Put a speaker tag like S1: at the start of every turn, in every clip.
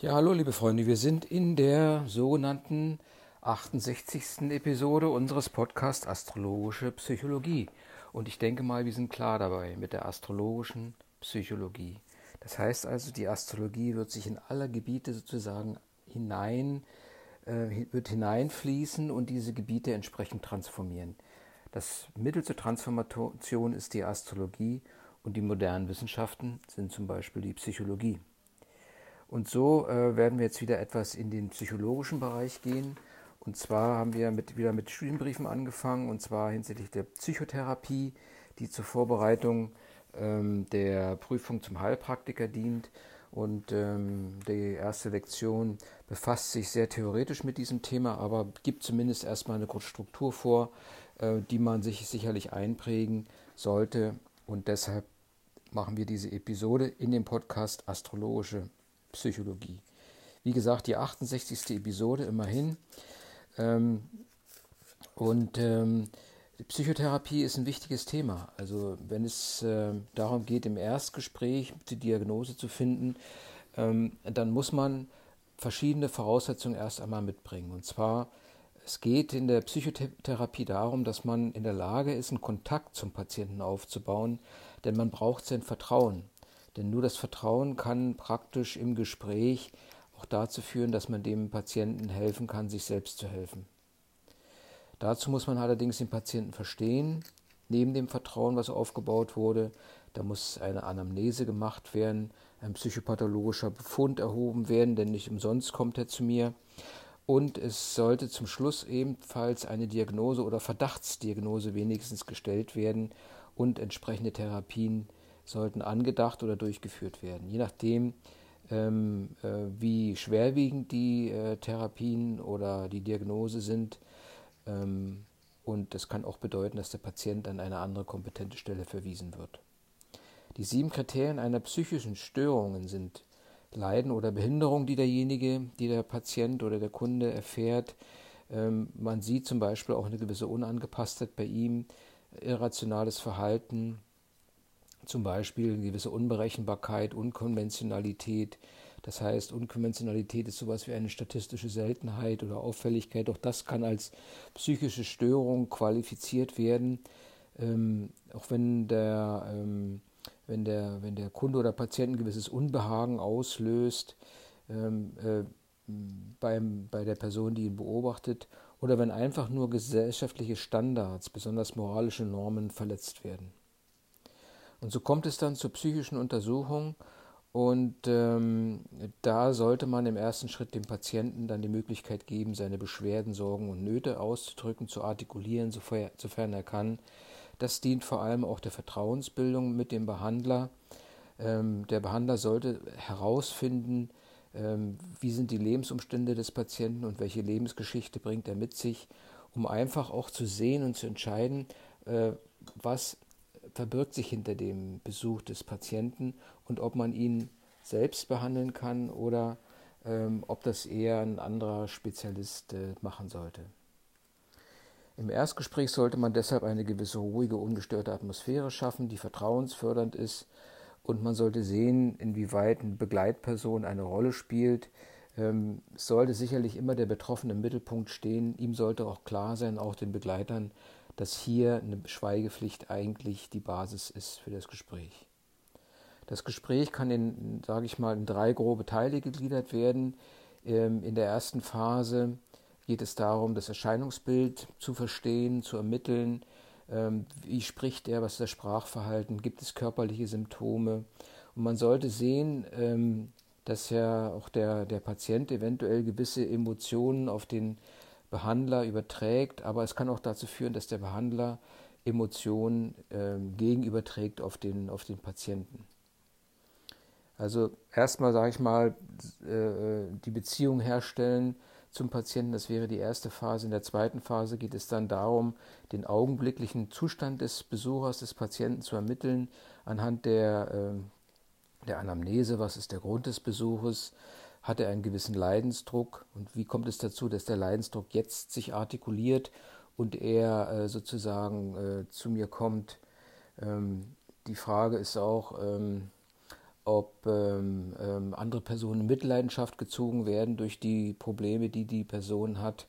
S1: Ja, hallo liebe Freunde, wir sind in der sogenannten 68. Episode unseres Podcasts Astrologische Psychologie. Und ich denke mal, wir sind klar dabei mit der astrologischen Psychologie. Das heißt also, die Astrologie wird sich in alle Gebiete sozusagen hinein, äh, wird hineinfließen und diese Gebiete entsprechend transformieren. Das Mittel zur Transformation ist die Astrologie und die modernen Wissenschaften sind zum Beispiel die Psychologie. Und so äh, werden wir jetzt wieder etwas in den psychologischen Bereich gehen. Und zwar haben wir mit, wieder mit Studienbriefen angefangen, und zwar hinsichtlich der Psychotherapie, die zur Vorbereitung ähm, der Prüfung zum Heilpraktiker dient. Und ähm, die erste Lektion befasst sich sehr theoretisch mit diesem Thema, aber gibt zumindest erstmal eine Grundstruktur vor, äh, die man sich sicherlich einprägen sollte. Und deshalb machen wir diese Episode in dem Podcast Astrologische Psychologie. Wie gesagt, die 68. Episode immerhin. Ähm, und ähm, Psychotherapie ist ein wichtiges Thema. Also wenn es äh, darum geht, im Erstgespräch die Diagnose zu finden, ähm, dann muss man verschiedene Voraussetzungen erst einmal mitbringen. Und zwar, es geht in der Psychotherapie darum, dass man in der Lage ist, einen Kontakt zum Patienten aufzubauen, denn man braucht sein Vertrauen. Denn nur das Vertrauen kann praktisch im Gespräch auch dazu führen, dass man dem Patienten helfen kann, sich selbst zu helfen. Dazu muss man allerdings den Patienten verstehen. Neben dem Vertrauen, was aufgebaut wurde, da muss eine Anamnese gemacht werden, ein psychopathologischer Befund erhoben werden, denn nicht umsonst kommt er zu mir. Und es sollte zum Schluss ebenfalls eine Diagnose oder Verdachtsdiagnose wenigstens gestellt werden und entsprechende Therapien sollten angedacht oder durchgeführt werden. Je nachdem, ähm, äh, wie schwerwiegend die äh, Therapien oder die Diagnose sind. Ähm, und das kann auch bedeuten, dass der Patient an eine andere kompetente Stelle verwiesen wird. Die sieben Kriterien einer psychischen Störung sind Leiden oder Behinderung, die derjenige, die der Patient oder der Kunde erfährt. Ähm, man sieht zum Beispiel auch eine gewisse Unangepasstheit bei ihm, irrationales Verhalten, zum Beispiel eine gewisse Unberechenbarkeit, Unkonventionalität. Das heißt, Unkonventionalität ist sowas wie eine statistische Seltenheit oder Auffälligkeit. Auch das kann als psychische Störung qualifiziert werden. Ähm, auch wenn der, ähm, wenn, der, wenn der Kunde oder Patient ein gewisses Unbehagen auslöst ähm, äh, beim, bei der Person, die ihn beobachtet, oder wenn einfach nur gesellschaftliche Standards, besonders moralische Normen verletzt werden. Und so kommt es dann zur psychischen Untersuchung und ähm, da sollte man im ersten Schritt dem Patienten dann die Möglichkeit geben, seine Beschwerden, Sorgen und Nöte auszudrücken, zu artikulieren, sofern er kann. Das dient vor allem auch der Vertrauensbildung mit dem Behandler. Ähm, der Behandler sollte herausfinden, ähm, wie sind die Lebensumstände des Patienten und welche Lebensgeschichte bringt er mit sich, um einfach auch zu sehen und zu entscheiden, äh, was verbirgt sich hinter dem Besuch des Patienten und ob man ihn selbst behandeln kann oder ähm, ob das eher ein anderer Spezialist äh, machen sollte. Im Erstgespräch sollte man deshalb eine gewisse ruhige, ungestörte Atmosphäre schaffen, die vertrauensfördernd ist und man sollte sehen, inwieweit eine Begleitperson eine Rolle spielt. Ähm, sollte sicherlich immer der Betroffene im Mittelpunkt stehen. Ihm sollte auch klar sein, auch den Begleitern, dass hier eine Schweigepflicht eigentlich die Basis ist für das Gespräch. Das Gespräch kann in, sage ich mal, in drei grobe Teile gegliedert werden. Ähm, in der ersten Phase geht es darum, das Erscheinungsbild zu verstehen, zu ermitteln. Ähm, wie spricht er, was ist das Sprachverhalten, gibt es körperliche Symptome? Und man sollte sehen, ähm, dass ja auch der, der Patient eventuell gewisse Emotionen auf den Behandler überträgt, aber es kann auch dazu führen, dass der Behandler Emotionen äh, gegenüberträgt auf den, auf den Patienten. Also erstmal sage ich mal, äh, die Beziehung herstellen zum Patienten, das wäre die erste Phase. In der zweiten Phase geht es dann darum, den augenblicklichen Zustand des Besuchers, des Patienten zu ermitteln, anhand der, äh, der Anamnese, was ist der Grund des Besuches, hat er einen gewissen Leidensdruck und wie kommt es dazu, dass der Leidensdruck jetzt sich artikuliert und er äh, sozusagen äh, zu mir kommt. Ähm, die Frage ist auch, ähm, ob ähm, ähm, andere Personen in Mitleidenschaft gezogen werden durch die Probleme, die die Person hat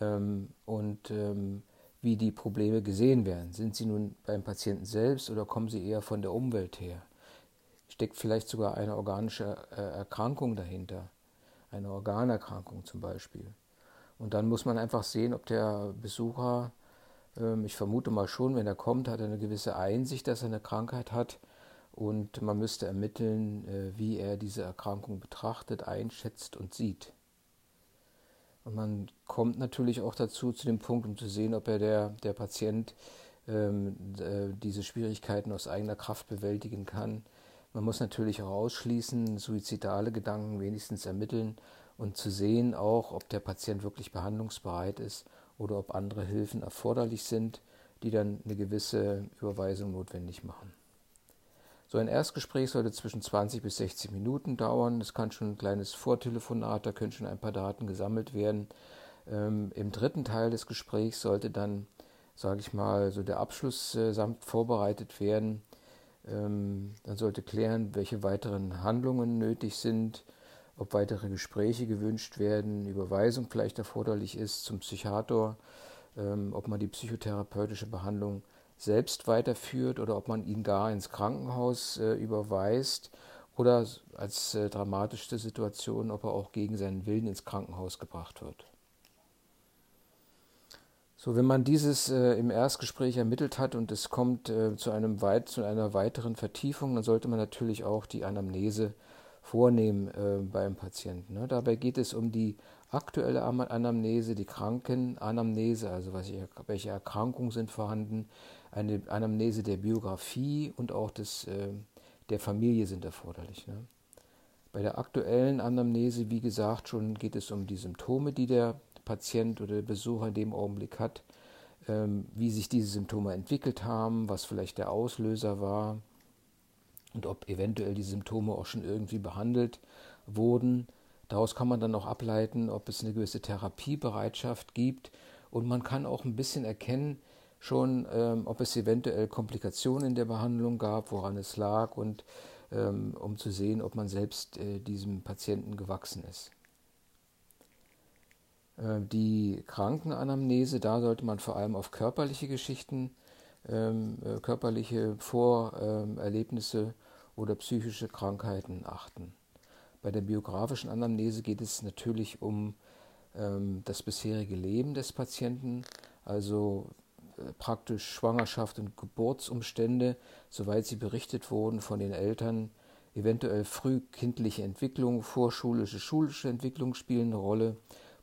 S1: ähm, und ähm, wie die Probleme gesehen werden. Sind sie nun beim Patienten selbst oder kommen sie eher von der Umwelt her? Steckt vielleicht sogar eine organische äh, Erkrankung dahinter, eine Organerkrankung zum Beispiel. Und dann muss man einfach sehen, ob der Besucher, ähm, ich vermute mal schon, wenn er kommt, hat er eine gewisse Einsicht, dass er eine Krankheit hat. Und man müsste ermitteln, äh, wie er diese Erkrankung betrachtet, einschätzt und sieht. Und man kommt natürlich auch dazu, zu dem Punkt, um zu sehen, ob er der, der Patient ähm, äh, diese Schwierigkeiten aus eigener Kraft bewältigen kann. Man muss natürlich auch ausschließen, suizidale Gedanken wenigstens ermitteln und zu sehen auch, ob der Patient wirklich behandlungsbereit ist oder ob andere Hilfen erforderlich sind, die dann eine gewisse Überweisung notwendig machen. So ein Erstgespräch sollte zwischen 20 bis 60 Minuten dauern. Es kann schon ein kleines Vortelefonat, da können schon ein paar Daten gesammelt werden. Ähm, Im dritten Teil des Gesprächs sollte dann, sage ich mal, so der Abschluss äh, samt vorbereitet werden. Ähm, dann sollte klären, welche weiteren Handlungen nötig sind, ob weitere Gespräche gewünscht werden, Überweisung vielleicht erforderlich ist zum Psychiater, ähm, ob man die psychotherapeutische Behandlung selbst weiterführt oder ob man ihn gar ins Krankenhaus äh, überweist oder als äh, dramatischste Situation, ob er auch gegen seinen Willen ins Krankenhaus gebracht wird. So, wenn man dieses äh, im Erstgespräch ermittelt hat und es kommt äh, zu, einem weit, zu einer weiteren Vertiefung, dann sollte man natürlich auch die Anamnese vornehmen äh, beim Patienten. Ne? Dabei geht es um die aktuelle Anamnese, die Krankenanamnese, also was, welche Erkrankungen sind vorhanden, eine Anamnese der Biografie und auch des, äh, der Familie sind erforderlich. Ne? Bei der aktuellen Anamnese, wie gesagt, schon geht es um die Symptome, die der Patient oder der Besucher in dem Augenblick hat, ähm, wie sich diese Symptome entwickelt haben, was vielleicht der Auslöser war, und ob eventuell die Symptome auch schon irgendwie behandelt wurden. Daraus kann man dann auch ableiten, ob es eine gewisse Therapiebereitschaft gibt und man kann auch ein bisschen erkennen, schon, ähm, ob es eventuell Komplikationen in der Behandlung gab, woran es lag und ähm, um zu sehen, ob man selbst äh, diesem Patienten gewachsen ist. Äh, die Krankenanamnese, da sollte man vor allem auf körperliche Geschichten, ähm, äh, körperliche Vorerlebnisse oder psychische Krankheiten achten. Bei der biografischen Anamnese geht es natürlich um ähm, das bisherige Leben des Patienten, also äh, praktisch Schwangerschaft und Geburtsumstände, soweit sie berichtet wurden von den Eltern, eventuell frühkindliche Entwicklung, vorschulische, schulische Entwicklung spielen eine Rolle,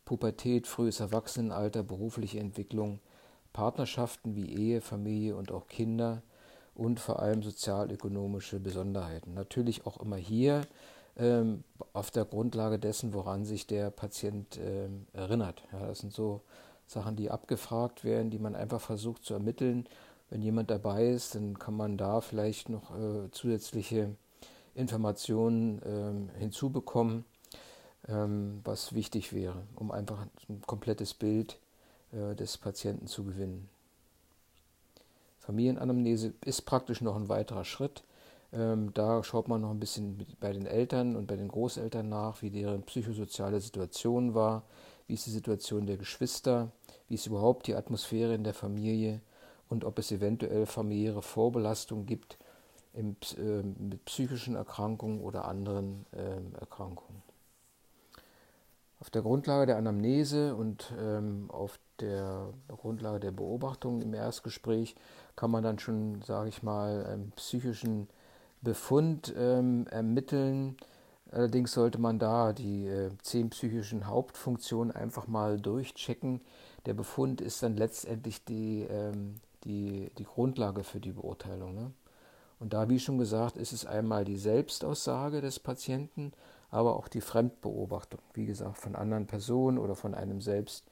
S1: Pubertät, frühes Erwachsenenalter, berufliche Entwicklung, Partnerschaften wie Ehe, Familie und auch Kinder, und vor allem sozialökonomische Besonderheiten. Natürlich auch immer hier ähm, auf der Grundlage dessen, woran sich der Patient ähm, erinnert. Ja, das sind so Sachen, die abgefragt werden, die man einfach versucht zu ermitteln. Wenn jemand dabei ist, dann kann man da vielleicht noch äh, zusätzliche Informationen ähm, hinzubekommen, ähm, was wichtig wäre, um einfach ein komplettes Bild äh, des Patienten zu gewinnen. Familienanamnese ist praktisch noch ein weiterer Schritt. Ähm, da schaut man noch ein bisschen bei den Eltern und bei den Großeltern nach, wie deren psychosoziale Situation war, wie ist die Situation der Geschwister, wie ist überhaupt die Atmosphäre in der Familie und ob es eventuell familiäre Vorbelastung gibt im, äh, mit psychischen Erkrankungen oder anderen äh, Erkrankungen. Auf der Grundlage der Anamnese und ähm, auf der Grundlage der Beobachtung im Erstgespräch kann man dann schon, sage ich mal, einen psychischen Befund ähm, ermitteln. Allerdings sollte man da die äh, zehn psychischen Hauptfunktionen einfach mal durchchecken. Der Befund ist dann letztendlich die, ähm, die, die Grundlage für die Beurteilung. Ne? Und da, wie schon gesagt, ist es einmal die Selbstaussage des Patienten, aber auch die Fremdbeobachtung, wie gesagt, von anderen Personen oder von einem selbst,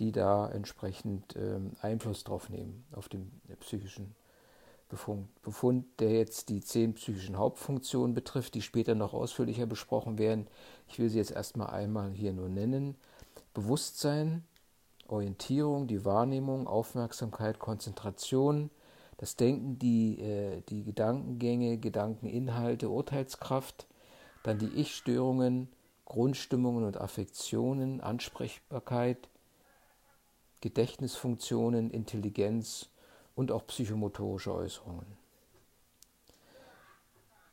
S1: die da entsprechend ähm, Einfluss drauf nehmen, auf den psychischen Befund. Befund, der jetzt die zehn psychischen Hauptfunktionen betrifft, die später noch ausführlicher besprochen werden. Ich will sie jetzt erstmal einmal hier nur nennen. Bewusstsein, Orientierung, die Wahrnehmung, Aufmerksamkeit, Konzentration, Das Denken, die, äh, die Gedankengänge, Gedankeninhalte, Urteilskraft, dann die Ich-Störungen, Grundstimmungen und Affektionen, Ansprechbarkeit, Gedächtnisfunktionen, Intelligenz und auch psychomotorische Äußerungen.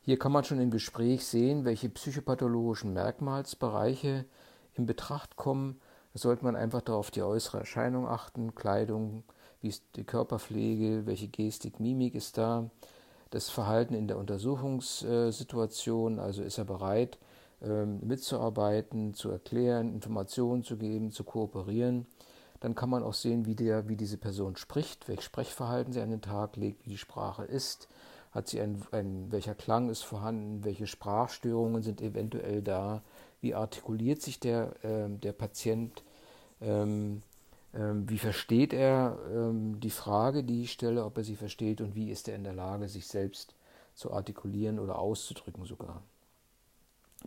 S1: Hier kann man schon im Gespräch sehen, welche psychopathologischen Merkmalsbereiche in Betracht kommen. Da sollte man einfach darauf die äußere Erscheinung achten, Kleidung, wie ist die Körperpflege, welche Gestik, Mimik ist da, das Verhalten in der Untersuchungssituation, also ist er bereit, ähm, mitzuarbeiten, zu erklären, Informationen zu geben, zu kooperieren. Dann kann man auch sehen, wie, der, wie diese Person spricht, welches Sprechverhalten sie an den Tag legt, wie die Sprache ist, hat sie ein, ein, welcher Klang ist vorhanden, welche Sprachstörungen sind eventuell da, wie artikuliert sich der, äh, der Patient, ähm, wie versteht er ähm, die Frage, die ich stelle, ob er sie versteht und wie ist er in der Lage, sich selbst zu artikulieren oder auszudrücken sogar.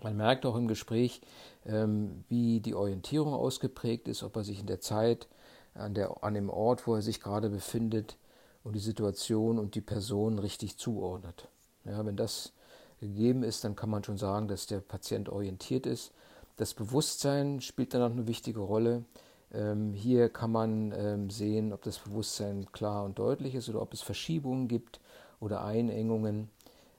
S1: Man merkt auch im Gespräch, ähm, wie die Orientierung ausgeprägt ist, ob er sich in der Zeit, an, der, an dem Ort, wo er sich gerade befindet und die Situation und die Person richtig zuordnet. Ja, wenn das gegeben ist, dann kann man schon sagen, dass der Patient orientiert ist. Das Bewusstsein spielt dann auch eine wichtige Rolle. Ähm, hier kann man ähm, sehen, ob das Bewusstsein klar und deutlich ist oder ob es Verschiebungen gibt oder Einengungen.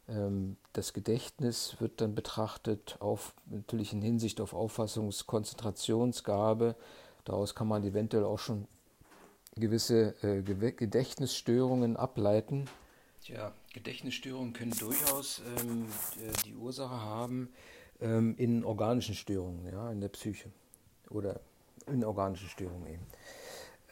S1: Ähm, das Gedächtnis wird dann betrachtet, auf, natürlich in Hinsicht auf Auffassungskonzentrationsgabe. Daraus kann man eventuell auch schon gewisse äh, Gedächtnisstörungen ableiten. Tja, Gedächtnisstörungen können durchaus ähm, die Ursache haben ähm, in organischen Störungen, ja, in der Psyche oder in organischen Störungen eben.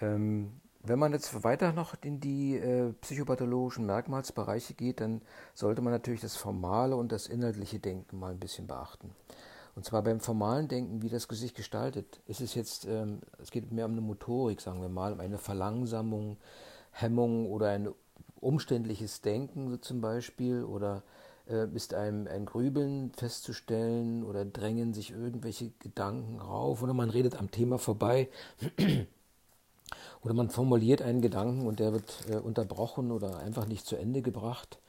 S1: Ähm, wenn man jetzt weiter noch in die äh, psychopathologischen Merkmalsbereiche geht, dann sollte man natürlich das formale und das inhaltliche Denken mal ein bisschen beachten. Und zwar beim formalen Denken, wie das Gesicht gestaltet, ist es jetzt, ähm, es geht mehr um eine Motorik, sagen wir mal, um eine Verlangsamung, Hemmung oder ein umständliches Denken so zum Beispiel oder ist einem ein Grübeln festzustellen oder drängen sich irgendwelche Gedanken rauf oder man redet am Thema vorbei oder man formuliert einen Gedanken und der wird äh, unterbrochen oder einfach nicht zu Ende gebracht.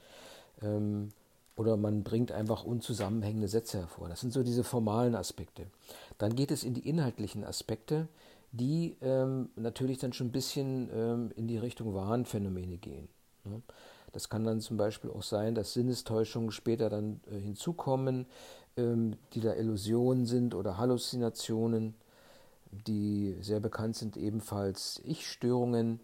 S1: Ähm, oder man bringt einfach unzusammenhängende Sätze hervor. Das sind so diese formalen Aspekte. Dann geht es in die inhaltlichen Aspekte, die ähm, natürlich dann schon ein bisschen ähm, in die Richtung Wahnphänomene gehen. Ne? Das kann dann zum Beispiel auch sein, dass Sinnestäuschungen später dann äh, hinzukommen, ähm, die da Illusionen sind oder Halluzinationen die sehr bekannt sind, ebenfalls Ich-Störungen.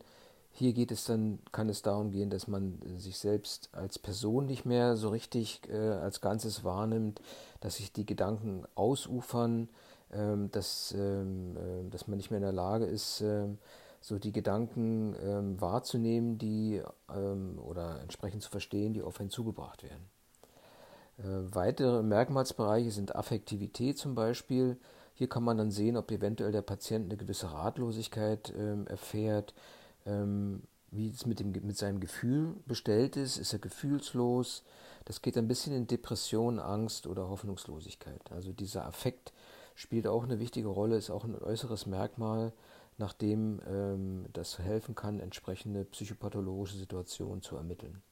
S1: Hier geht es dann, kann es darum gehen, dass man sich selbst als Person nicht mehr so richtig äh, als Ganzes wahrnimmt, dass sich die Gedanken ausufern, ähm, dass, ähm, äh, dass man nicht mehr in der Lage ist, äh, so die Gedanken ähm, wahrzunehmen, die ähm, oder entsprechend zu verstehen, die auf einen zugebracht werden. Äh, weitere Merkmalsbereiche sind Affektivität zum Beispiel. Hier kann man dann sehen, ob eventuell der Patient eine gewisse Ratlosigkeit ähm, erfährt, ähm, wie es mit, dem, mit seinem Gefühl bestellt ist. Ist er gefühlslos? Das geht ein bisschen in Depression, Angst oder Hoffnungslosigkeit. Also dieser Affekt spielt auch eine wichtige Rolle, ist auch ein äußeres Merkmal, nachdem ähm, das helfen kann, entsprechende psychopathologische Situationen zu ermitteln.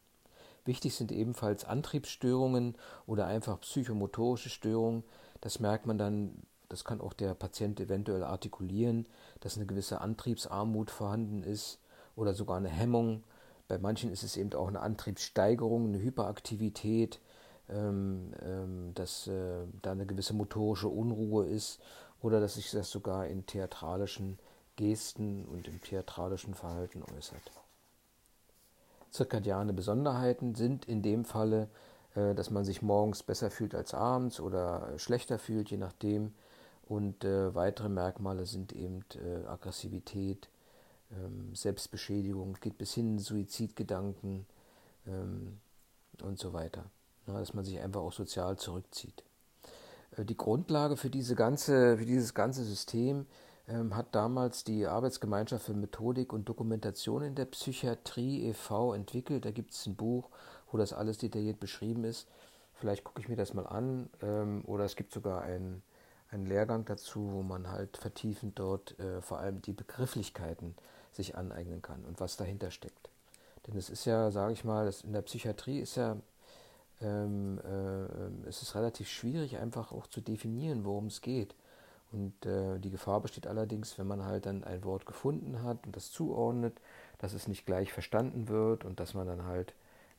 S1: Wichtig sind ebenfalls Antriebsstörungen oder einfach psychomotorische Störungen. Das merkt man dann das kann auch der Patient eventuell artikulieren, dass eine gewisse Antriebsarmut vorhanden ist oder sogar eine Hemmung. Bei manchen ist es eben auch eine Antriebssteigerung, eine Hyperaktivität, ähm, ähm, dass äh, da eine gewisse motorische Unruhe ist oder dass sich das sogar in theatralischen Gesten und im theatralischen Verhalten äußert. Zirkadiane Besonderheiten sind in dem Falle, äh, dass man sich morgens besser fühlt als abends oder schlechter fühlt, je nachdem, und äh, weitere Merkmale sind eben äh, Aggressivität, ähm, Selbstbeschädigung, geht bis hin Suizidgedanken ähm, und so weiter. Dass man sich einfach auch sozial zurückzieht. Äh, die Grundlage für, diese ganze, für dieses ganze System ähm, hat damals die Arbeitsgemeinschaft für Methodik und Dokumentation in der Psychiatrie e.V. entwickelt. Da gibt es ein Buch, wo das alles detailliert beschrieben ist. Vielleicht gucke ich mir das mal an. Ähm, oder es gibt sogar ein einen Lehrgang dazu, wo man halt vertiefend dort äh, vor allem die Begrifflichkeiten sich aneignen kann und was dahinter steckt. Denn es ist ja, sage ich mal, in der Psychiatrie ist ja ähm, äh, es ist relativ schwierig, einfach auch zu definieren, worum es geht. Und äh, die Gefahr besteht allerdings, wenn man halt dann ein Wort gefunden hat und das zuordnet, dass es nicht gleich verstanden wird und dass man dann halt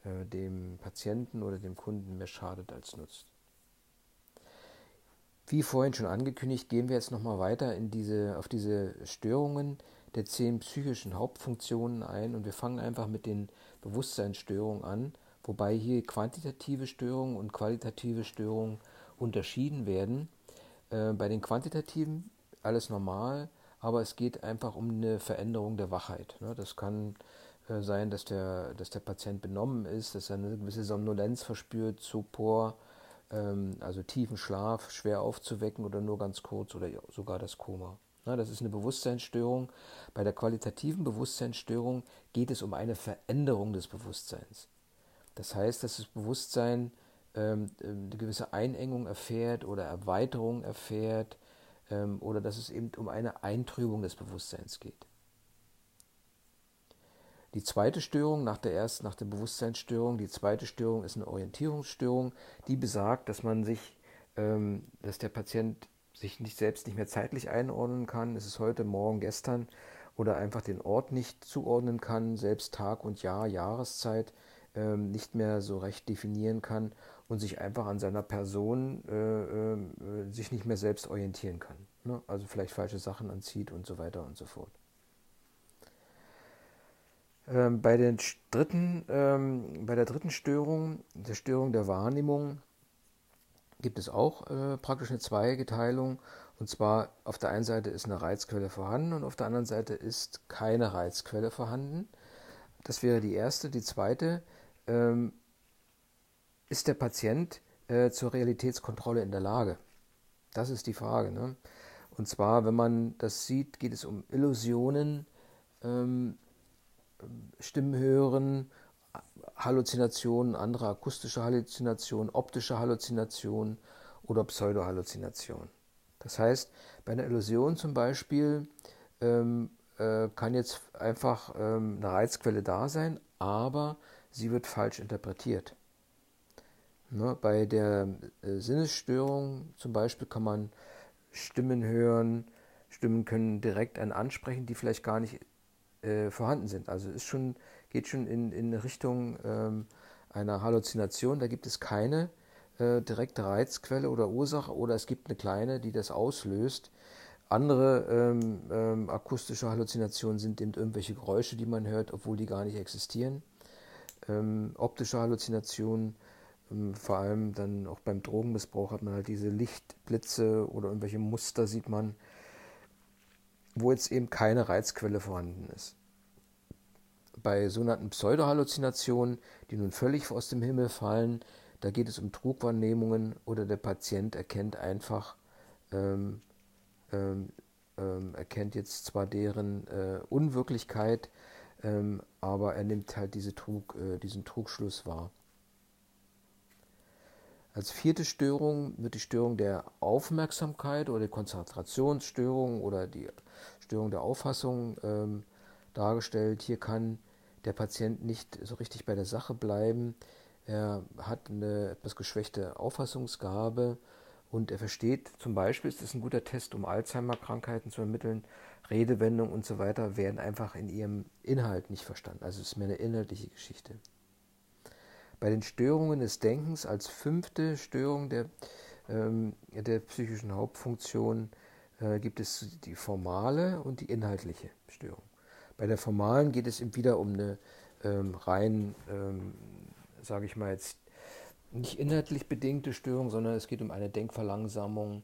S1: äh, dem Patienten oder dem Kunden mehr schadet als nutzt. Wie vorhin schon angekündigt, gehen wir jetzt nochmal weiter in diese, auf diese Störungen der zehn psychischen Hauptfunktionen ein und wir fangen einfach mit den Bewusstseinsstörungen an, wobei hier quantitative Störungen und qualitative Störungen unterschieden werden. Äh, bei den quantitativen alles normal, aber es geht einfach um eine Veränderung der Wachheit. Ne? Das kann äh, sein, dass der, dass der Patient benommen ist, dass er eine gewisse Somnolenz verspürt, Sopor, ähm, also tiefen Schlaf, schwer aufzuwecken oder nur ganz kurz oder sogar das Koma. Na, das ist eine Bewusstseinsstörung. Bei der qualitativen Bewusstseinsstörung geht es um eine Veränderung des Bewusstseins. Das heißt, dass das Bewusstsein ähm, eine gewisse Einengung erfährt oder Erweiterung erfährt ähm, oder dass es eben um eine Eintrübung des Bewusstseins geht. Die zweite Störung nach der ersten, nach der Bewusstseinsstörung, die zweite Störung ist eine Orientierungsstörung, die besagt, dass man sich, ähm, dass der Patient sich nicht selbst nicht mehr zeitlich einordnen kann. Es ist heute, morgen, gestern oder einfach den Ort nicht zuordnen kann, selbst Tag und Jahr, Jahreszeit ähm, nicht mehr so recht definieren kann und sich einfach an seiner Person äh, äh, sich nicht mehr selbst orientieren kann. Ne? Also vielleicht falsche Sachen anzieht und so weiter und so fort. Ähm, bei, den dritten, ähm, bei der dritten Störung, der Störung der Wahrnehmung, gibt es auch äh, praktisch eine Zweigeteilung. Und zwar auf der einen Seite ist eine Reizquelle vorhanden und auf der anderen Seite ist keine Reizquelle vorhanden. Das wäre die erste. Die zweite ähm, ist der Patient äh, zur Realitätskontrolle in der Lage? Das ist die Frage. Ne? Und zwar, wenn man das sieht, geht es um Illusionen, ähm, Stimmen hören, Halluzinationen, andere akustische Halluzinationen, optische Halluzinationen oder Pseudohalluzinationen. Das heißt, bei einer Illusion zum Beispiel ähm, äh, kann jetzt einfach ähm, eine Reizquelle da sein, aber sie wird falsch interpretiert. Ne, bei der äh, Sinnesstörung zum Beispiel kann man Stimmen hören, Stimmen können direkt einen ansprechen, die vielleicht gar nicht äh, vorhanden sind. Also es schon, geht schon in, in Richtung ähm, einer Halluzination. Da gibt es keine äh, direkte Reizquelle oder Ursache oder es gibt eine kleine, die das auslöst. Andere ähm, ähm, akustische Halluzinationen sind eben irgendwelche Geräusche, die man hört, obwohl die gar nicht existieren. Ähm, optische Halluzinationen, vor allem dann auch beim Drogenmissbrauch hat man halt diese Lichtblitze oder irgendwelche Muster sieht man wo jetzt eben keine Reizquelle vorhanden ist. Bei sogenannten Pseudohalluzinationen, die nun völlig aus dem Himmel fallen, da geht es um Trugwahrnehmungen oder der Patient erkennt einfach, ähm, ähm, ähm, erkennt jetzt zwar deren äh, Unwirklichkeit, ähm, aber er nimmt halt diese Trug, äh, diesen Trugschluss wahr. Als vierte Störung wird die Störung der Aufmerksamkeit oder die Konzentrationsstörung oder die Störung der Auffassung ähm, dargestellt. Hier kann der Patient nicht so richtig bei der Sache bleiben. Er hat eine etwas geschwächte Auffassungsgabe und er versteht zum Beispiel, ist das ein guter Test, um Alzheimer-Krankheiten zu ermitteln, Redewendungen und so weiter werden einfach in ihrem Inhalt nicht verstanden. Also es ist mehr eine inhaltliche Geschichte. Bei den Störungen des Denkens als fünfte Störung der, ähm, der psychischen Hauptfunktion äh, gibt es die formale und die inhaltliche Störung. Bei der formalen geht es wieder um eine ähm, rein, ähm, sage ich mal jetzt, nicht inhaltlich bedingte Störung, sondern es geht um eine Denkverlangsamung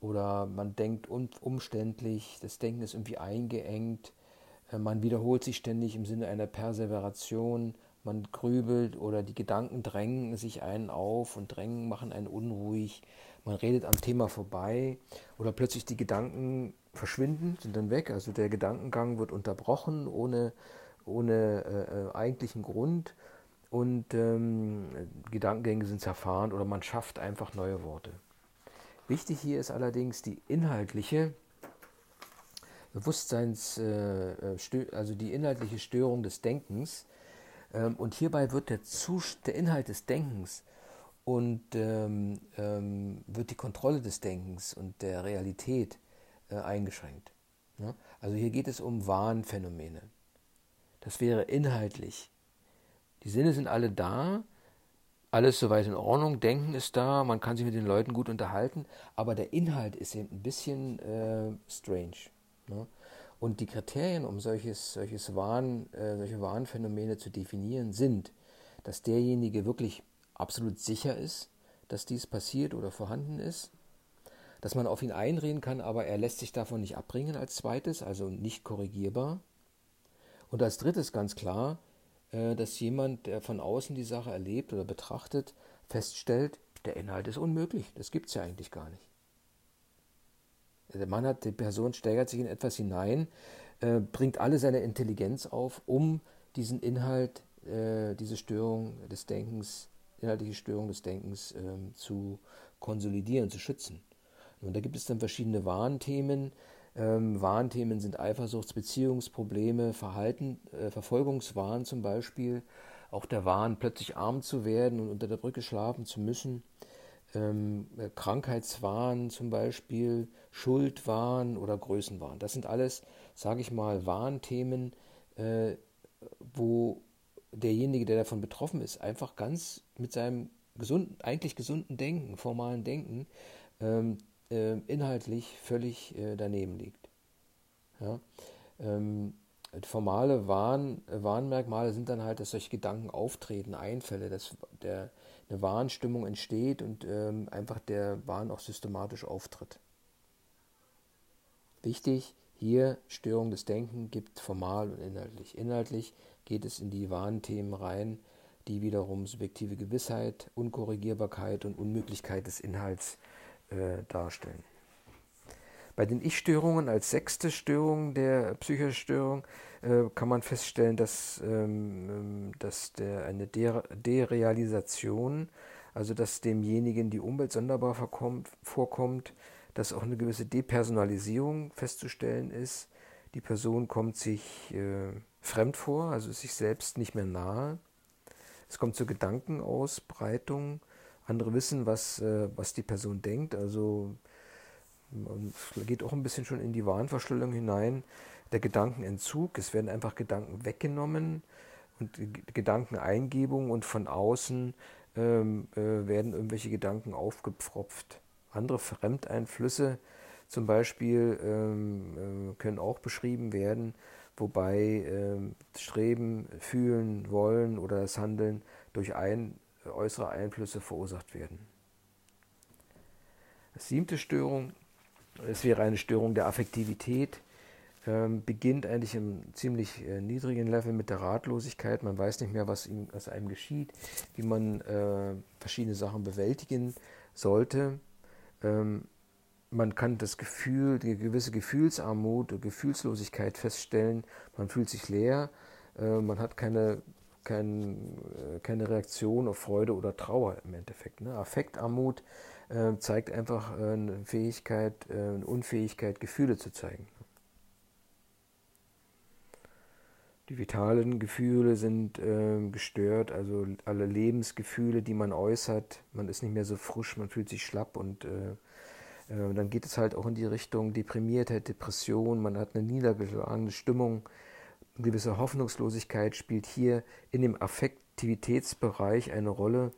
S1: oder man denkt um, umständlich, das Denken ist irgendwie eingeengt, äh, man wiederholt sich ständig im Sinne einer Perseveration, man grübelt oder die Gedanken drängen sich einen auf und drängen, machen einen unruhig. Man redet am Thema vorbei oder plötzlich die Gedanken verschwinden, sind dann weg. Also der Gedankengang wird unterbrochen ohne, ohne äh, äh eigentlichen Grund und ähm, Gedankengänge sind zerfahren oder man schafft einfach neue Worte. Wichtig hier ist allerdings die inhaltliche Bewusstseins, äh, äh also die inhaltliche Störung des Denkens, und hierbei wird der, der Inhalt des Denkens und ähm, ähm, wird die Kontrolle des Denkens und der Realität äh, eingeschränkt. Ja? Also hier geht es um Wahnphänomene. Das wäre inhaltlich. Die Sinne sind alle da, alles soweit in Ordnung, Denken ist da, man kann sich mit den Leuten gut unterhalten, aber der Inhalt ist eben ein bisschen äh, strange. Ne? Und die Kriterien, um solches, solches Wahn, äh, solche Wahnphänomene zu definieren, sind, dass derjenige wirklich absolut sicher ist, dass dies passiert oder vorhanden ist, dass man auf ihn einreden kann, aber er lässt sich davon nicht abbringen als zweites, also nicht korrigierbar. Und als drittes ganz klar, äh, dass jemand, der von außen die Sache erlebt oder betrachtet, feststellt, der Inhalt ist unmöglich, das gibt es ja eigentlich gar nicht. Der Mann hat, die Person steigert sich in etwas hinein, äh, bringt alle seine Intelligenz auf, um diesen Inhalt, äh, diese Störung des Denkens, inhaltliche Störung des Denkens äh, zu konsolidieren, zu schützen. Und da gibt es dann verschiedene Warnthemen. Ähm, Warnthemen sind Eifersuchts-, Beziehungsprobleme, Verhalten, äh, Verfolgungswahn zum Beispiel, auch der Wahn, plötzlich arm zu werden und unter der Brücke schlafen zu müssen, ähm, äh, Krankheitswahn zum Beispiel, Schuldwahn oder Größenwahn. Das sind alles, sage ich mal, Warnthemen, äh, wo derjenige, der davon betroffen ist, einfach ganz mit seinem gesunden, eigentlich gesunden Denken, formalen Denken, ähm, äh, inhaltlich völlig äh, daneben liegt. Ja? Ähm, formale Warn, Warnmerkmale sind dann halt, dass solche Gedanken auftreten, Einfälle, dass der, eine Warnstimmung entsteht und ähm, einfach der Wahn auch systematisch auftritt. Wichtig, hier Störung des Denken gibt formal und inhaltlich. Inhaltlich geht es in die Warnthemen rein, die wiederum subjektive Gewissheit, Unkorrigierbarkeit und Unmöglichkeit des Inhalts äh, darstellen. Bei den Ich-Störungen als sechste Störung der psychischen Störung äh, kann man feststellen, dass, ähm, ähm, dass der, eine De Derealisation, also dass demjenigen die Umwelt sonderbar vorkommt, vorkommt, dass auch eine gewisse Depersonalisierung festzustellen ist. Die Person kommt sich äh, fremd vor, also sich selbst nicht mehr nahe. Es kommt zur Gedankenausbreitung. Andere wissen, was, äh, was die Person denkt. Also geht auch ein bisschen schon in die Wahnvorstellung hinein. Der Gedankenentzug, es werden einfach Gedanken weggenommen und Gedankeneingebung und von außen ähm, äh, werden irgendwelche Gedanken aufgepfropft. Andere Fremdeinflüsse zum Beispiel ähm, äh, können auch beschrieben werden, wobei äh, Streben, Fühlen, Wollen oder das Handeln durch ein, äußere Einflüsse verursacht werden. Siebte Störung es wäre eine Störung der Affektivität, ähm, beginnt eigentlich im ziemlich äh, niedrigen Level mit der Ratlosigkeit. Man weiß nicht mehr, was, ihm, was einem geschieht, wie man äh, verschiedene Sachen bewältigen sollte. Ähm, man kann das Gefühl, die gewisse Gefühlsarmut, Gefühlslosigkeit feststellen. Man fühlt sich leer, äh, man hat keine, kein, äh, keine Reaktion auf Freude oder Trauer im Endeffekt. Ne? Affektarmut äh, zeigt einfach äh, eine Fähigkeit, äh, eine Unfähigkeit, Gefühle zu zeigen. Die vitalen Gefühle sind äh, gestört, also alle Lebensgefühle, die man äußert. Man ist nicht mehr so frisch, man fühlt sich schlapp und äh, äh, dann geht es halt auch in die Richtung Deprimiertheit, Depression. Man hat eine niedergeschlagene Stimmung. Eine gewisse Hoffnungslosigkeit spielt hier in dem Affektivitätsbereich eine Rolle,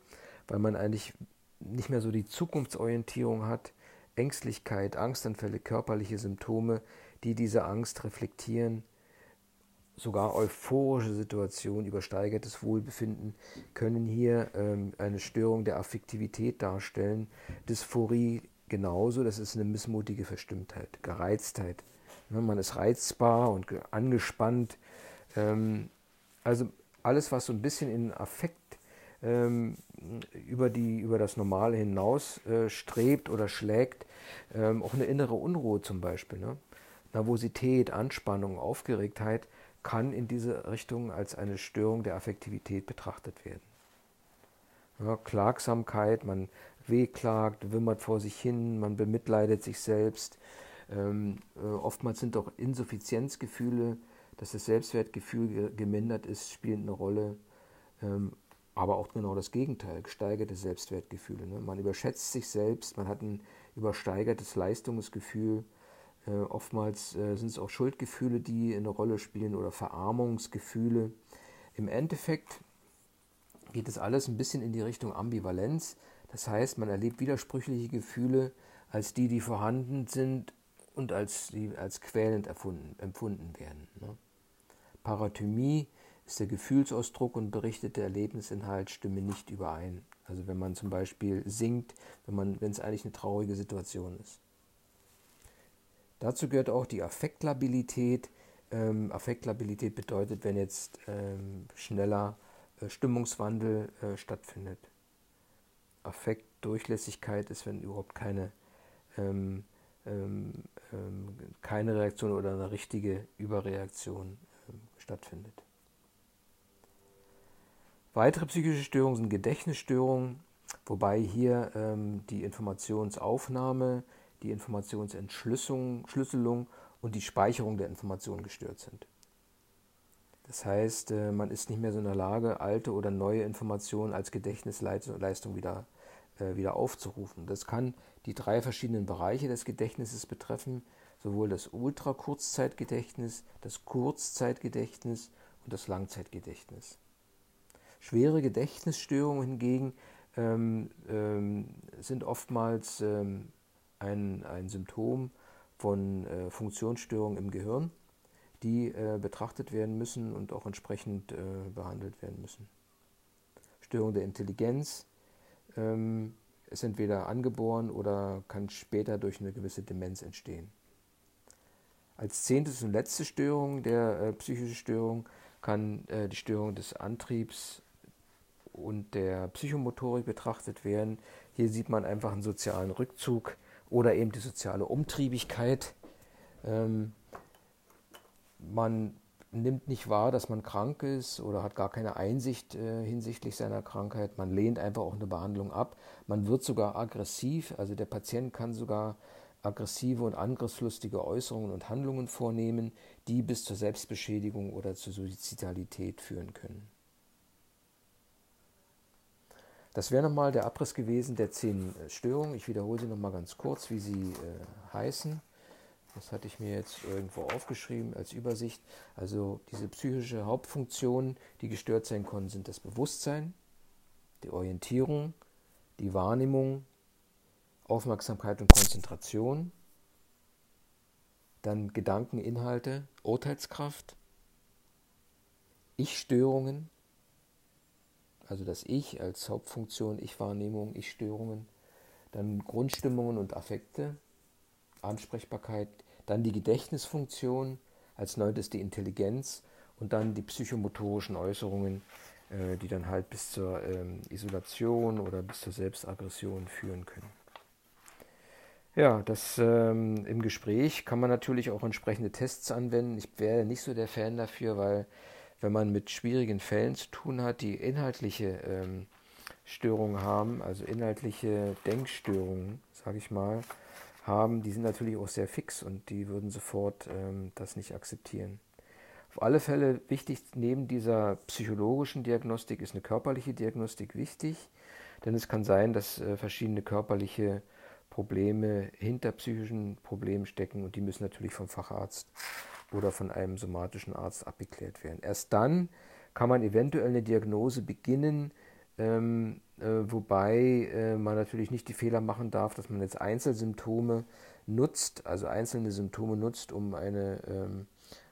S1: weil man eigentlich nicht mehr so die Zukunftsorientierung hat, Ängstlichkeit, Angstanfälle, körperliche Symptome, die diese Angst reflektieren, sogar euphorische Situationen, übersteigertes Wohlbefinden können hier ähm, eine Störung der Affektivität darstellen. Dysphorie genauso, das ist eine missmutige Verstimmtheit, Gereiztheit. Ne, man ist reizbar und angespannt. Ähm, also alles, was so ein bisschen in Affekt ähm, über, die, über das Normale hinaus äh, strebt oder schlägt, ähm, auch eine innere Unruhe zum Beispiel. Ne? Nervosität, Anspannung, Aufgeregtheit kann in diese Richtung als eine Störung der Affektivität betrachtet werden. Ja, Klagsamkeit, man wehklagt, wimmert vor sich hin, man bemitleidet sich selbst. Ähm, äh, oftmals sind auch Insuffizienzgefühle, dass das Selbstwertgefühl gemindert ist, spielen eine Rolle ähm, aber auch genau das Gegenteil, gesteigerte Selbstwertgefühle. Ne? Man überschätzt sich selbst, man hat ein übersteigertes Leistungsgefühl. Äh, oftmals äh, sind es auch Schuldgefühle, die eine Rolle spielen oder Verarmungsgefühle. Im Endeffekt geht es alles ein bisschen in die Richtung Ambivalenz. Das heißt, man erlebt widersprüchliche Gefühle als die, die vorhanden sind und als, die als quälend erfunden, empfunden werden. Ne? Parathymie ist der Gefühlsausdruck und berichtet der Erlebnisinhalt stimme nicht überein. Also wenn man zum Beispiel singt, wenn, man, wenn es eigentlich eine traurige Situation ist. Dazu gehört auch die Affektlabilität. Ähm, Affektlabilität bedeutet, wenn jetzt ähm, schneller äh, Stimmungswandel äh, stattfindet. Affektdurchlässigkeit ist, wenn überhaupt keine, ähm, ähm, ähm keine Reaktion oder eine richtige Überreaktion stattfindet. Weitere psychische Störungen sind Gedächtnisstörungen, wobei hier ähm, die Informationsaufnahme, die Informationsentschlüsselung und die Speicherung der Informationen gestört sind. Das heißt, äh, man ist nicht mehr so in der Lage, alte oder neue Informationen als Gedächtnisleistung wieder, äh, wieder aufzurufen. Das kann die drei verschiedenen Bereiche des Gedächtnisses betreffen, sowohl das Ultrakurzzeitgedächtnis, das Kurzzeitgedächtnis und das Langzeitgedächtnis. Schwere Gedächtnisstörungen hingegen ähm, ähm, sind oftmals ähm, ein, ein Symptom von äh, Funktionsstörungen im Gehirn die äh, betrachtet werden müssen und auch entsprechend äh, behandelt werden müssen. Störung der Intelligenz ähm, ist entweder angeboren oder kann später durch eine gewisse Demenz entstehen. Als zehntes und letzte Störung der äh, psychischen Störung kann äh, die Störung des Antriebs und der Psychomotorik betrachtet werden. Hier sieht man einfach einen sozialen Rückzug oder eben die soziale Umtriebigkeit. Ähm, man nimmt nicht wahr, dass man krank ist oder hat gar keine Einsicht äh, hinsichtlich seiner Krankheit. Man lehnt einfach auch eine Behandlung ab. Man wird sogar aggressiv, also der Patient kann sogar aggressive und angriffslustige Äußerungen und Handlungen vornehmen, die bis zur Selbstbeschädigung oder zur Suizidalität führen können. Das wäre nochmal der Abriss gewesen der zehn Störungen. Ich wiederhole sie nochmal ganz kurz, wie sie äh, heißen. Das hatte ich mir jetzt irgendwo aufgeschrieben als Übersicht. Also diese psychische Hauptfunktionen, die gestört sein können, sind das Bewusstsein, die Orientierung, die Wahrnehmung, Aufmerksamkeit und Konzentration, dann Gedankeninhalte, Urteilskraft, Ich-Störungen, also das Ich als Hauptfunktion, Ich-Wahrnehmung, Ich-Störungen, dann Grundstimmungen und Affekte, Ansprechbarkeit, dann die Gedächtnisfunktion, als neuntes die Intelligenz. Und dann die psychomotorischen Äußerungen, äh, die dann halt bis zur ähm, Isolation oder bis zur Selbstaggression führen können. Ja, das ähm, im Gespräch kann man natürlich auch entsprechende Tests anwenden. Ich wäre nicht so der Fan dafür, weil wenn man mit schwierigen Fällen zu tun hat, die inhaltliche ähm, Störungen haben, also inhaltliche Denkstörungen, sage ich mal, haben, die sind natürlich auch sehr fix und die würden sofort ähm, das nicht akzeptieren. Auf alle Fälle wichtig, neben dieser psychologischen Diagnostik ist eine körperliche Diagnostik wichtig, denn es kann sein, dass äh, verschiedene körperliche Probleme hinter psychischen Problemen stecken und die müssen natürlich vom Facharzt oder von einem somatischen Arzt abgeklärt werden. Erst dann kann man eventuell eine Diagnose beginnen, ähm, äh, wobei äh, man natürlich nicht die Fehler machen darf, dass man jetzt Einzelsymptome nutzt, also einzelne Symptome nutzt, um eine, ähm,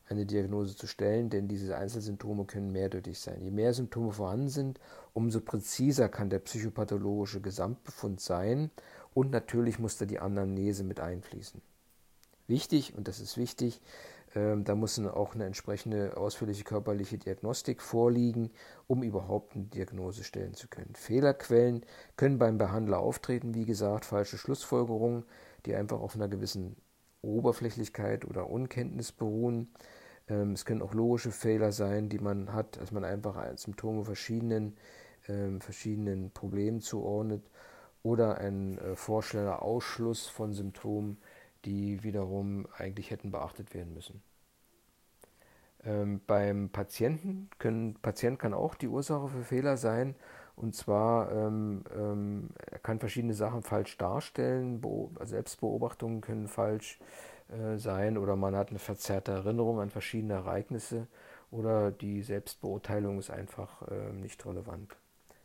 S1: eine Diagnose zu stellen, denn diese Einzelsymptome können mehrdeutig sein. Je mehr Symptome vorhanden sind, umso präziser kann der psychopathologische Gesamtbefund sein und natürlich muss da die Anamnese mit einfließen. Wichtig, und das ist wichtig, ähm, da muss auch eine entsprechende ausführliche körperliche Diagnostik vorliegen, um überhaupt eine Diagnose stellen zu können. Fehlerquellen können beim Behandler auftreten, wie gesagt, falsche Schlussfolgerungen, die einfach auf einer gewissen Oberflächlichkeit oder Unkenntnis beruhen. Ähm, es können auch logische Fehler sein, die man hat, dass man einfach Symptome verschiedenen, ähm, verschiedenen Problemen zuordnet oder ein äh, vorschneller Ausschluss von Symptomen, die wiederum eigentlich hätten beachtet werden müssen. Ähm, beim Patienten können, Patient kann auch die Ursache für Fehler sein. Und zwar, ähm, ähm, er kann verschiedene Sachen falsch darstellen, Be Selbstbeobachtungen können falsch äh, sein oder man hat eine verzerrte Erinnerung an verschiedene Ereignisse oder die Selbstbeurteilung ist einfach äh, nicht relevant.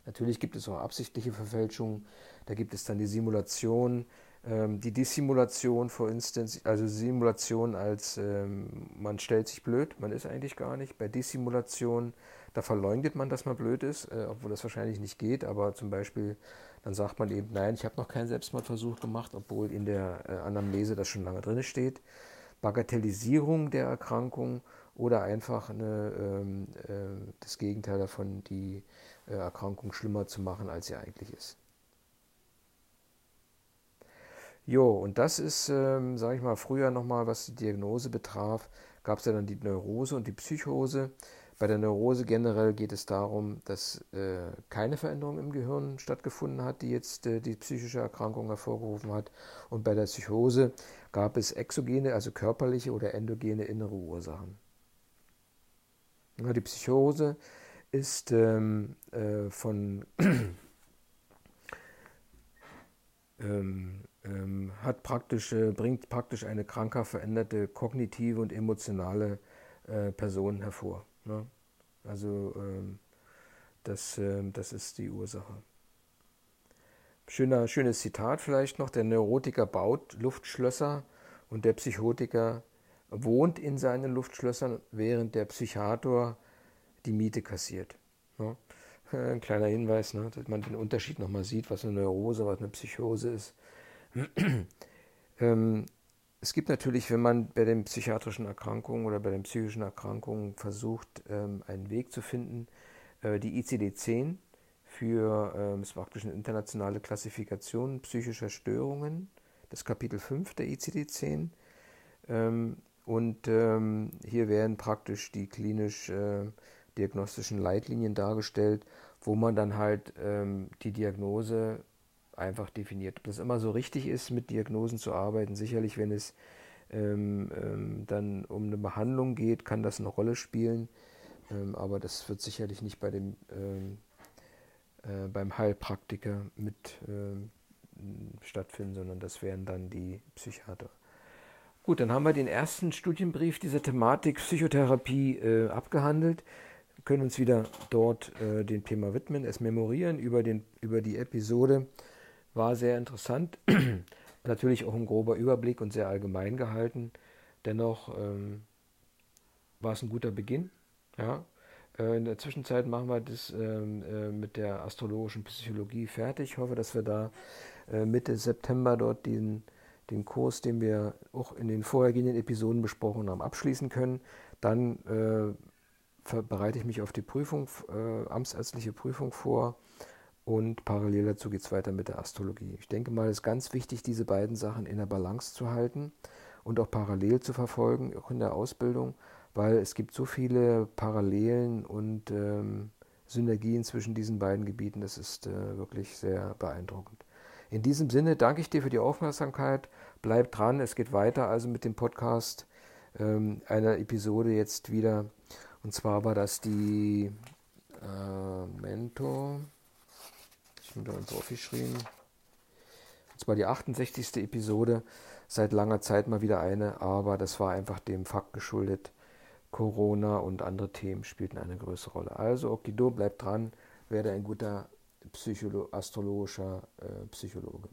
S1: Natürlich gibt es auch absichtliche Verfälschungen, da gibt es dann die Simulation, ähm, die Dissimulation, for instance, also Simulation als ähm, man stellt sich blöd, man ist eigentlich gar nicht. Bei Dissimulation, da verleugnet man, dass man blöd ist, äh, obwohl das wahrscheinlich nicht geht, aber zum Beispiel, dann sagt man eben, nein, ich habe noch keinen Selbstmordversuch gemacht, obwohl in der äh, Anamnese das schon lange drin steht. Bagatellisierung der Erkrankung oder einfach eine, ähm, äh, das Gegenteil davon, die Erkrankung schlimmer zu machen, als sie eigentlich ist. Jo, und das ist, ähm, sage ich mal, früher nochmal, was die Diagnose betraf, gab es ja dann die Neurose und die Psychose. Bei der Neurose generell geht es darum, dass äh, keine Veränderung im Gehirn stattgefunden hat, die jetzt äh, die psychische Erkrankung hervorgerufen hat. Und bei der Psychose gab es exogene, also körperliche oder endogene innere Ursachen. Ja, die Psychose ist ähm, äh, von ähm, ähm, hat praktisch, äh, bringt praktisch eine krankhaft veränderte kognitive und emotionale äh, Person hervor. Ne? Also ähm, das, äh, das ist die Ursache. Schöner, schönes Zitat vielleicht noch. Der Neurotiker baut Luftschlösser und der Psychotiker wohnt in seinen Luftschlössern, während der Psychiater die Miete kassiert. Ne? Ein kleiner Hinweis, ne, dass man den Unterschied nochmal sieht, was eine Neurose, was eine Psychose ist. ähm, es gibt natürlich, wenn man bei den psychiatrischen Erkrankungen oder bei den psychischen Erkrankungen versucht, ähm, einen Weg zu finden, äh, die ICD-10 für ähm, es praktisch eine internationale Klassifikation psychischer Störungen, das Kapitel 5 der ICD-10. Ähm, und ähm, hier werden praktisch die klinisch äh, diagnostischen Leitlinien dargestellt, wo man dann halt ähm, die Diagnose einfach definiert. Ob das immer so richtig ist, mit Diagnosen zu arbeiten, sicherlich, wenn es ähm, ähm, dann um eine Behandlung geht, kann das eine Rolle spielen, ähm, aber das wird sicherlich nicht bei dem, ähm, äh, beim Heilpraktiker mit ähm, stattfinden, sondern das wären dann die Psychiater. Gut, dann haben wir den ersten Studienbrief dieser Thematik Psychotherapie äh, abgehandelt können uns wieder dort äh, dem Thema widmen, es memorieren über, den, über die Episode war sehr interessant. Natürlich auch ein grober Überblick und sehr allgemein gehalten. Dennoch ähm, war es ein guter Beginn. Ja. Äh, in der Zwischenzeit machen wir das ähm, äh, mit der astrologischen Psychologie fertig. Ich hoffe, dass wir da äh, Mitte September dort den, den Kurs, den wir auch in den vorhergehenden Episoden besprochen haben, abschließen können. Dann äh, bereite ich mich auf die Prüfung, äh, amtsärztliche Prüfung vor und parallel dazu geht es weiter mit der Astrologie. Ich denke mal, es ist ganz wichtig, diese beiden Sachen in der Balance zu halten und auch parallel zu verfolgen, auch in der Ausbildung, weil es gibt so viele Parallelen und ähm, Synergien zwischen diesen beiden Gebieten. Das ist äh, wirklich sehr beeindruckend. In diesem Sinne danke ich dir für die Aufmerksamkeit. Bleib dran, es geht weiter also mit dem Podcast ähm, einer Episode jetzt wieder. Und zwar war das die äh, Mentor schon wieder uns aufgeschrieben. Und zwar die 68. Episode, seit langer Zeit mal wieder eine, aber das war einfach dem Fakt geschuldet. Corona und andere Themen spielten eine größere Rolle. Also Okido, bleibt dran, werde ein guter Psycholo astrologischer äh, Psychologe.